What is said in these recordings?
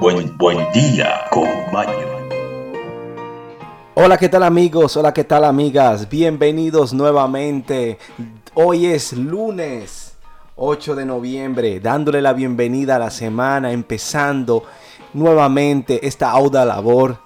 buen, día con. Hola, ¿qué tal amigos? Hola, ¿qué tal amigas? Bienvenidos nuevamente. Hoy es lunes 8 de noviembre, dándole la bienvenida a la semana, empezando nuevamente esta auda labor,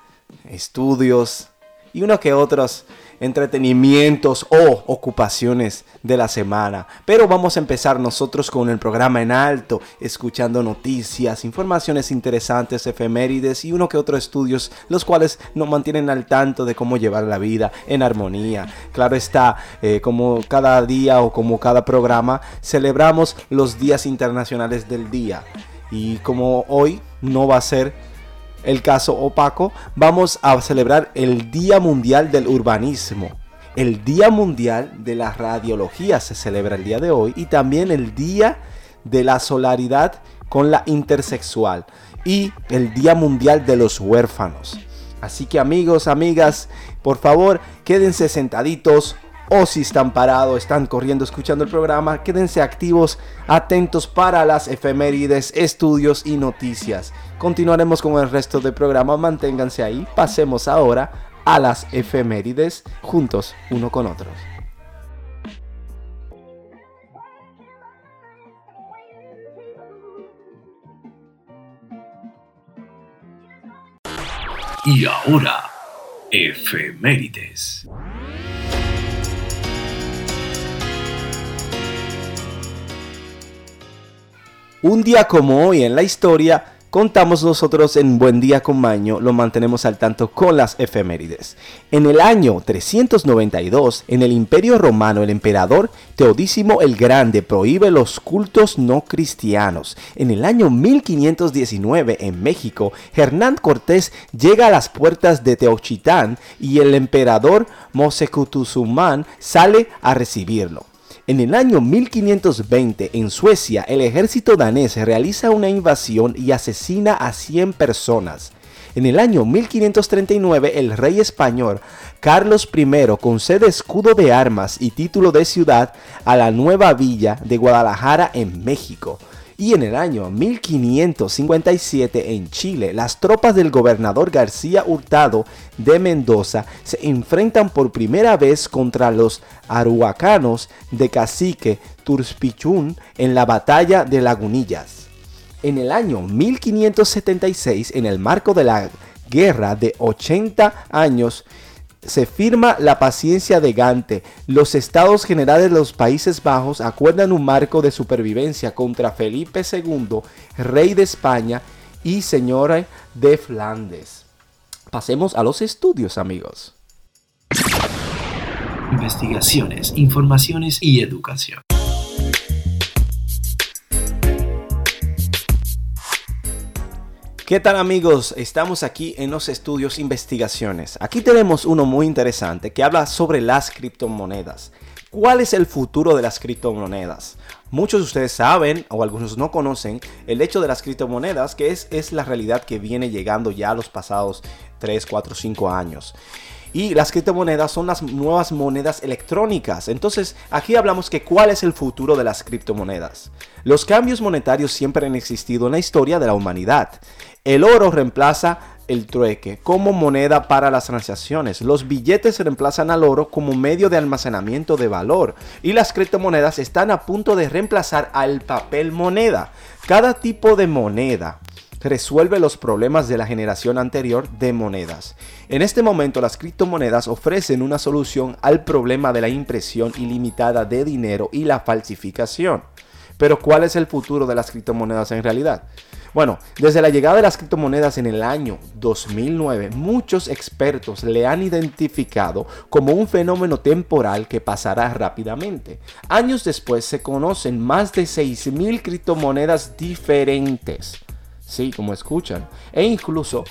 estudios y uno que otros entretenimientos o ocupaciones de la semana. Pero vamos a empezar nosotros con el programa en alto, escuchando noticias, informaciones interesantes, efemérides y uno que otro estudios, los cuales nos mantienen al tanto de cómo llevar la vida en armonía. Claro está, eh, como cada día o como cada programa, celebramos los días internacionales del día. Y como hoy no va a ser el caso opaco, vamos a celebrar el Día Mundial del Urbanismo. El Día Mundial de la Radiología se celebra el día de hoy y también el Día de la Solaridad con la Intersexual y el Día Mundial de los Huérfanos. Así que amigos, amigas, por favor, quédense sentaditos o si están parados, están corriendo escuchando el programa, quédense activos, atentos para las efemérides, estudios y noticias. Continuaremos con el resto del programa, manténganse ahí, pasemos ahora a las efemérides juntos uno con otros. Y ahora, efemérides. Un día como hoy en la historia, contamos nosotros en Buen Día con Maño, lo mantenemos al tanto con las efemérides. En el año 392, en el Imperio Romano, el emperador Teodísimo el Grande prohíbe los cultos no cristianos. En el año 1519, en México, Hernán Cortés llega a las puertas de Teochitán y el emperador Mosecutuzumán sale a recibirlo. En el año 1520, en Suecia, el ejército danés realiza una invasión y asesina a 100 personas. En el año 1539, el rey español Carlos I concede escudo de armas y título de ciudad a la nueva villa de Guadalajara en México y en el año 1557 en Chile, las tropas del gobernador García Hurtado de Mendoza se enfrentan por primera vez contra los aruacanos de Cacique Turspichún en la batalla de Lagunillas. En el año 1576, en el marco de la guerra de 80 años, se firma la paciencia de Gante. Los estados generales de los Países Bajos acuerdan un marco de supervivencia contra Felipe II, rey de España y señora de Flandes. Pasemos a los estudios, amigos. Investigaciones, informaciones y educación. ¿Qué tal amigos? Estamos aquí en los estudios investigaciones. Aquí tenemos uno muy interesante que habla sobre las criptomonedas. ¿Cuál es el futuro de las criptomonedas? Muchos de ustedes saben, o algunos no conocen, el hecho de las criptomonedas, que es, es la realidad que viene llegando ya a los pasados 3, 4, 5 años. Y las criptomonedas son las nuevas monedas electrónicas. Entonces, aquí hablamos que cuál es el futuro de las criptomonedas. Los cambios monetarios siempre han existido en la historia de la humanidad. El oro reemplaza el trueque como moneda para las transacciones. Los billetes reemplazan al oro como medio de almacenamiento de valor. Y las criptomonedas están a punto de reemplazar al papel moneda. Cada tipo de moneda resuelve los problemas de la generación anterior de monedas. En este momento las criptomonedas ofrecen una solución al problema de la impresión ilimitada de dinero y la falsificación. Pero ¿cuál es el futuro de las criptomonedas en realidad? Bueno, desde la llegada de las criptomonedas en el año 2009, muchos expertos le han identificado como un fenómeno temporal que pasará rápidamente. Años después se conocen más de 6.000 criptomonedas diferentes. Sí, como escuchan. E incluso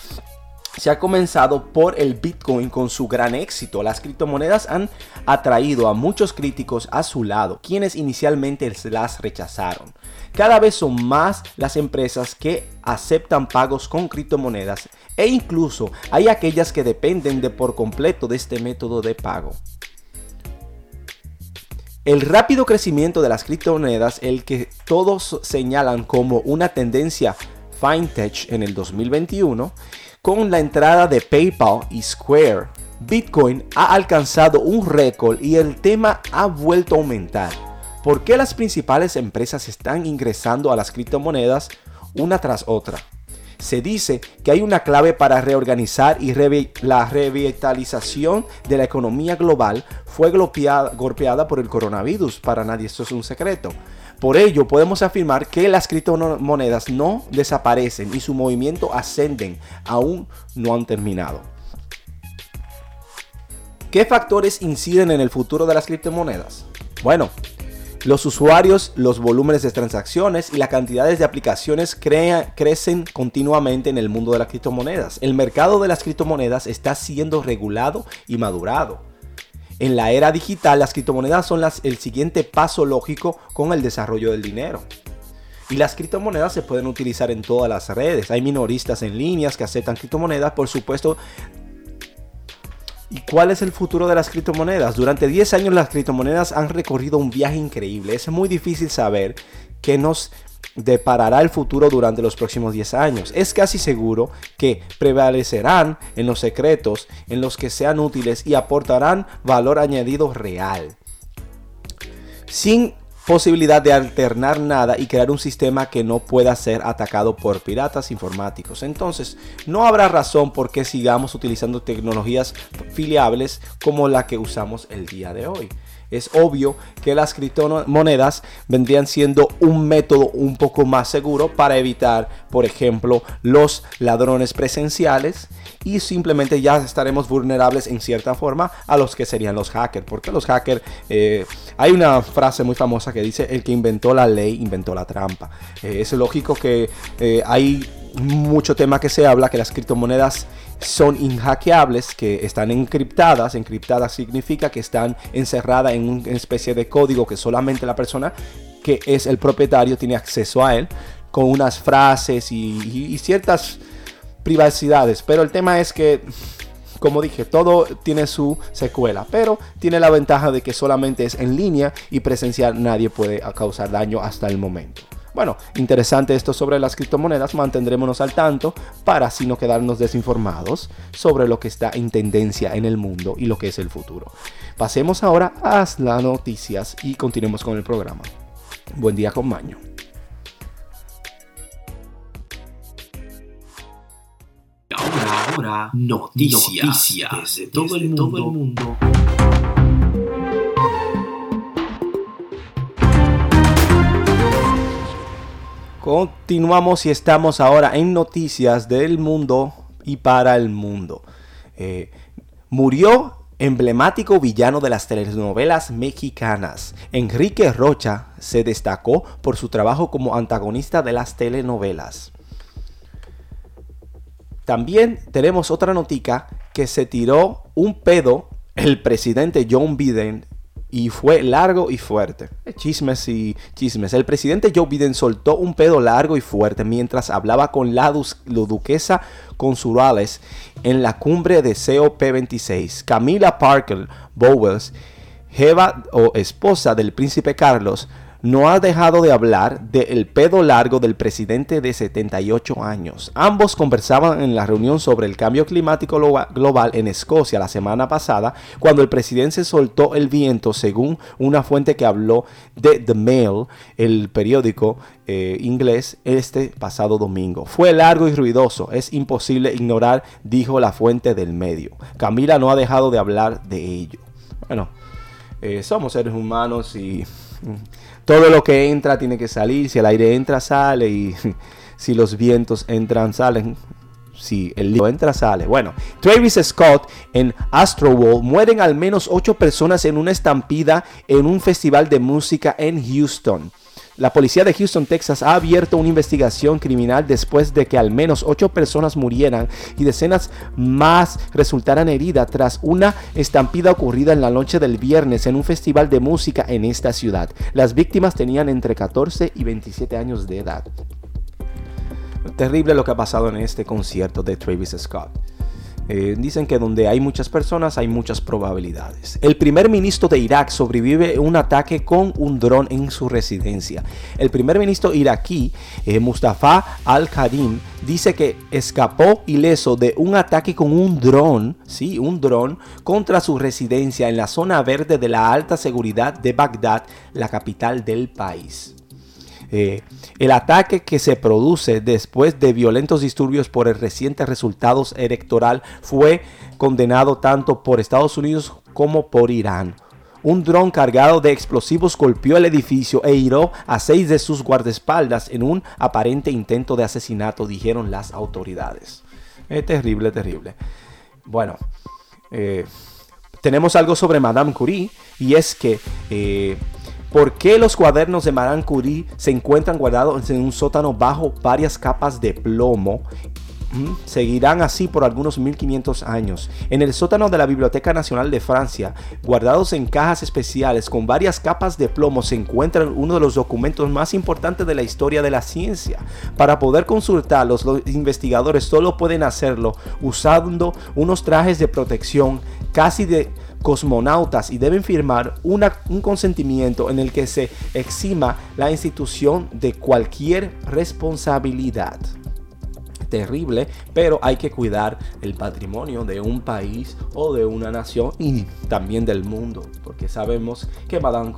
se ha comenzado por el Bitcoin con su gran éxito. Las criptomonedas han atraído a muchos críticos a su lado, quienes inicialmente las rechazaron. Cada vez son más las empresas que aceptan pagos con criptomonedas e incluso hay aquellas que dependen de por completo de este método de pago. El rápido crecimiento de las criptomonedas, el que todos señalan como una tendencia FinTech en el 2021, con la entrada de PayPal y Square, Bitcoin ha alcanzado un récord y el tema ha vuelto a aumentar. ¿Por qué las principales empresas están ingresando a las criptomonedas una tras otra? Se dice que hay una clave para reorganizar y la revitalización de la economía global fue golpeada, por el coronavirus. Para nadie esto es un secreto. Por ello, podemos afirmar que las criptomonedas no desaparecen y su movimiento ascenden, aún no han terminado. ¿Qué factores inciden en el futuro de las criptomonedas? Bueno, los usuarios, los volúmenes de transacciones y las cantidades de aplicaciones crecen continuamente en el mundo de las criptomonedas. El mercado de las criptomonedas está siendo regulado y madurado. En la era digital, las criptomonedas son el siguiente paso lógico con el desarrollo del dinero. Y las criptomonedas se pueden utilizar en todas las redes. Hay minoristas en líneas que aceptan criptomonedas. Por supuesto, ¿Y cuál es el futuro de las criptomonedas? Durante 10 años las criptomonedas han recorrido un viaje increíble. Es muy difícil saber qué nos deparará el futuro durante los próximos 10 años. Es casi seguro que prevalecerán en los secretos, en los que sean útiles y aportarán valor añadido real. Sin posibilidad de alternar nada y crear un sistema que no pueda ser atacado por piratas informáticos. Entonces, no habrá razón por qué sigamos utilizando tecnologías filiables como la que usamos el día de hoy es obvio que las criptomonedas vendrían siendo un método un poco más seguro para evitar, por ejemplo, los ladrones presenciales y simplemente ya estaremos vulnerables en cierta forma a los que serían los hackers. Porque los hackers, eh, hay una frase muy famosa que dice, el que inventó la ley inventó la trampa. Eh, es lógico que eh, hay mucho tema que se habla que las criptomonedas son inhackeables, que están encriptadas. Encriptadas significa que están encerradas en una especie de código que solamente la persona que es el propietario tiene acceso a él, con unas frases y, ciertas privacidades. Pero el tema es que como dije, todo tiene su secuela, pero tiene la ventaja de que solamente es en línea y presencial nadie puede causar daño hasta el momento. Bueno, interesante esto sobre las criptomonedas, mantendrémonos al tanto para así no quedarnos desinformados sobre lo que está en tendencia en el mundo y lo que es el futuro. Pasemos ahora a las noticias y continuemos con el programa. Buen día con Maño. Ahora, ahora, noticias, desde, todo, el mundo. Continuamos y estamos ahora en noticias del mundo y para el mundo. Eh, murió emblemático villano de las telenovelas mexicanas. Enrique Rocha se destacó por su trabajo como antagonista de las telenovelas. También tenemos otra notica que se tiró un pedo el presidente John Biden y fue largo y fuerte. Chismes y chismes. El presidente Joe Biden soltó un pedo largo y fuerte mientras hablaba con la, duquesa consulales en la cumbre de COP26. Camila Parker Bowles, jeva o esposa del príncipe Carlos, no ha dejado de hablar del pedo largo del presidente de 78 años. Ambos conversaban en la reunión sobre el cambio climático global en Escocia la semana pasada, cuando el presidente soltó el viento, según una fuente que habló de The Mail, el periódico eh, inglés, este pasado domingo. Fue largo y ruidoso, es imposible ignorar, dijo la fuente del medio. Camila no ha dejado de hablar de ello. Bueno, eh, somos seres humanos y todo lo que entra tiene que salir. Si el aire entra, sale. Y si los vientos entran, salen. Si el lío entra, sale. Bueno, Travis Scott en Astroworld mueren al menos 8 personas en una estampida en un festival de música en Houston. La policía de Houston, Texas, ha abierto una investigación criminal después de que al menos ocho personas murieran y decenas más resultaran heridas tras una estampida ocurrida en la noche del viernes en un festival de música en esta ciudad. Las víctimas tenían entre 14 y 27 años de edad. Terrible lo que ha pasado en este concierto de Travis Scott. Eh, dicen que donde hay muchas personas hay muchas probabilidades. El primer ministro de Irak sobrevive un ataque con un dron en su residencia. El primer ministro iraquí, eh, Mustafa al-Kadim, dice que escapó ileso de un ataque con un dron, sí, un dron contra su residencia en la zona verde de la alta seguridad de Bagdad, la capital del país. Eh, el ataque que se produce después de violentos disturbios por el reciente resultado electoral fue condenado tanto por Estados Unidos como por Irán. Un dron cargado de explosivos golpeó el edificio e hirió a seis de sus guardaespaldas en un aparente intento de asesinato, dijeron las autoridades. Es terrible, terrible. Bueno, eh, tenemos algo sobre Madame Curie y es que eh, ¿Por qué los cuadernos de Maran Curie se encuentran guardados en un sótano bajo varias capas de plomo? Mm, seguirán así por algunos 1500 años. En el sótano de la Biblioteca Nacional de Francia, guardados en cajas especiales con varias capas de plomo, se encuentran uno de los documentos más importantes de la historia de la ciencia. Para poder consultarlos, los investigadores solo pueden hacerlo usando unos trajes de protección casi de cosmonautas y deben firmar un consentimiento en el que se exima la institución de cualquier responsabilidad terrible, pero hay que cuidar el patrimonio de un país o de una nación y también del mundo, porque sabemos que Madame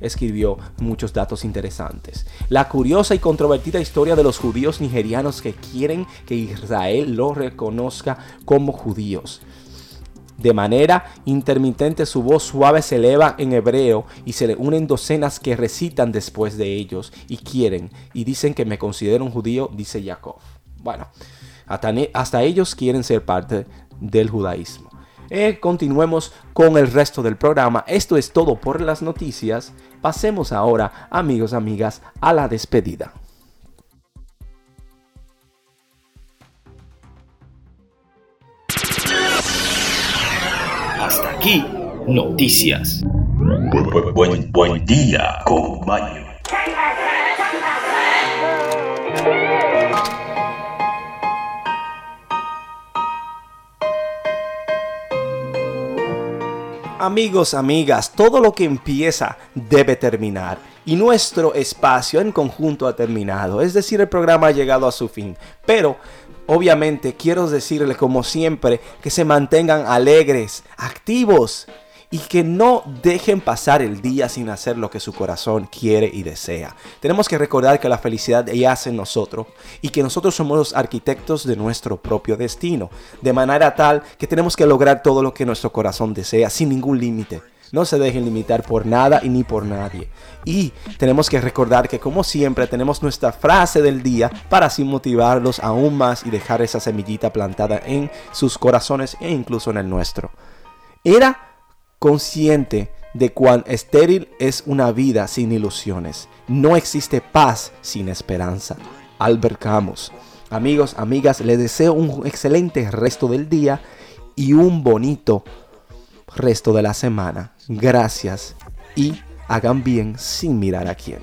escribió muchos datos interesantes. La curiosa y controvertida historia de los judíos nigerianos que quieren que Israel lo reconozca como judíos. De manera intermitente su voz suave se eleva en hebreo y se le unen docenas que recitan después de ellos y quieren y dicen que me considero un judío, dice Jacob. Bueno, hasta, ellos quieren ser parte del judaísmo. Eh, continuemos con el resto del programa. Esto es todo por las noticias. Pasemos ahora, amigos, amigas, a la despedida. Aquí, noticias. Buen, buen, día, compañero. Amigos, amigas, todo lo que empieza debe terminar. Y nuestro espacio en conjunto ha terminado. Es decir, el programa ha llegado a su fin. Pero Obviamente quiero decirles como siempre que se mantengan alegres, activos y que no dejen pasar el día sin hacer lo que su corazón quiere y desea. Tenemos que recordar que la felicidad yace en nosotros y que nosotros somos los arquitectos de nuestro propio destino, de manera tal que tenemos que lograr todo lo que nuestro corazón desea sin ningún límite. No se dejen limitar por nada y ni por nadie. Y tenemos que recordar que como siempre tenemos nuestra frase del día para así motivarlos aún más y dejar esa semillita plantada en sus corazones e incluso en el nuestro. Era consciente de cuán estéril es una vida sin ilusiones. No existe paz sin esperanza. Albert Camus. Amigos, amigas, les deseo un excelente resto del día y un bonito resto de la semana. Gracias y hagan bien sin mirar a quién.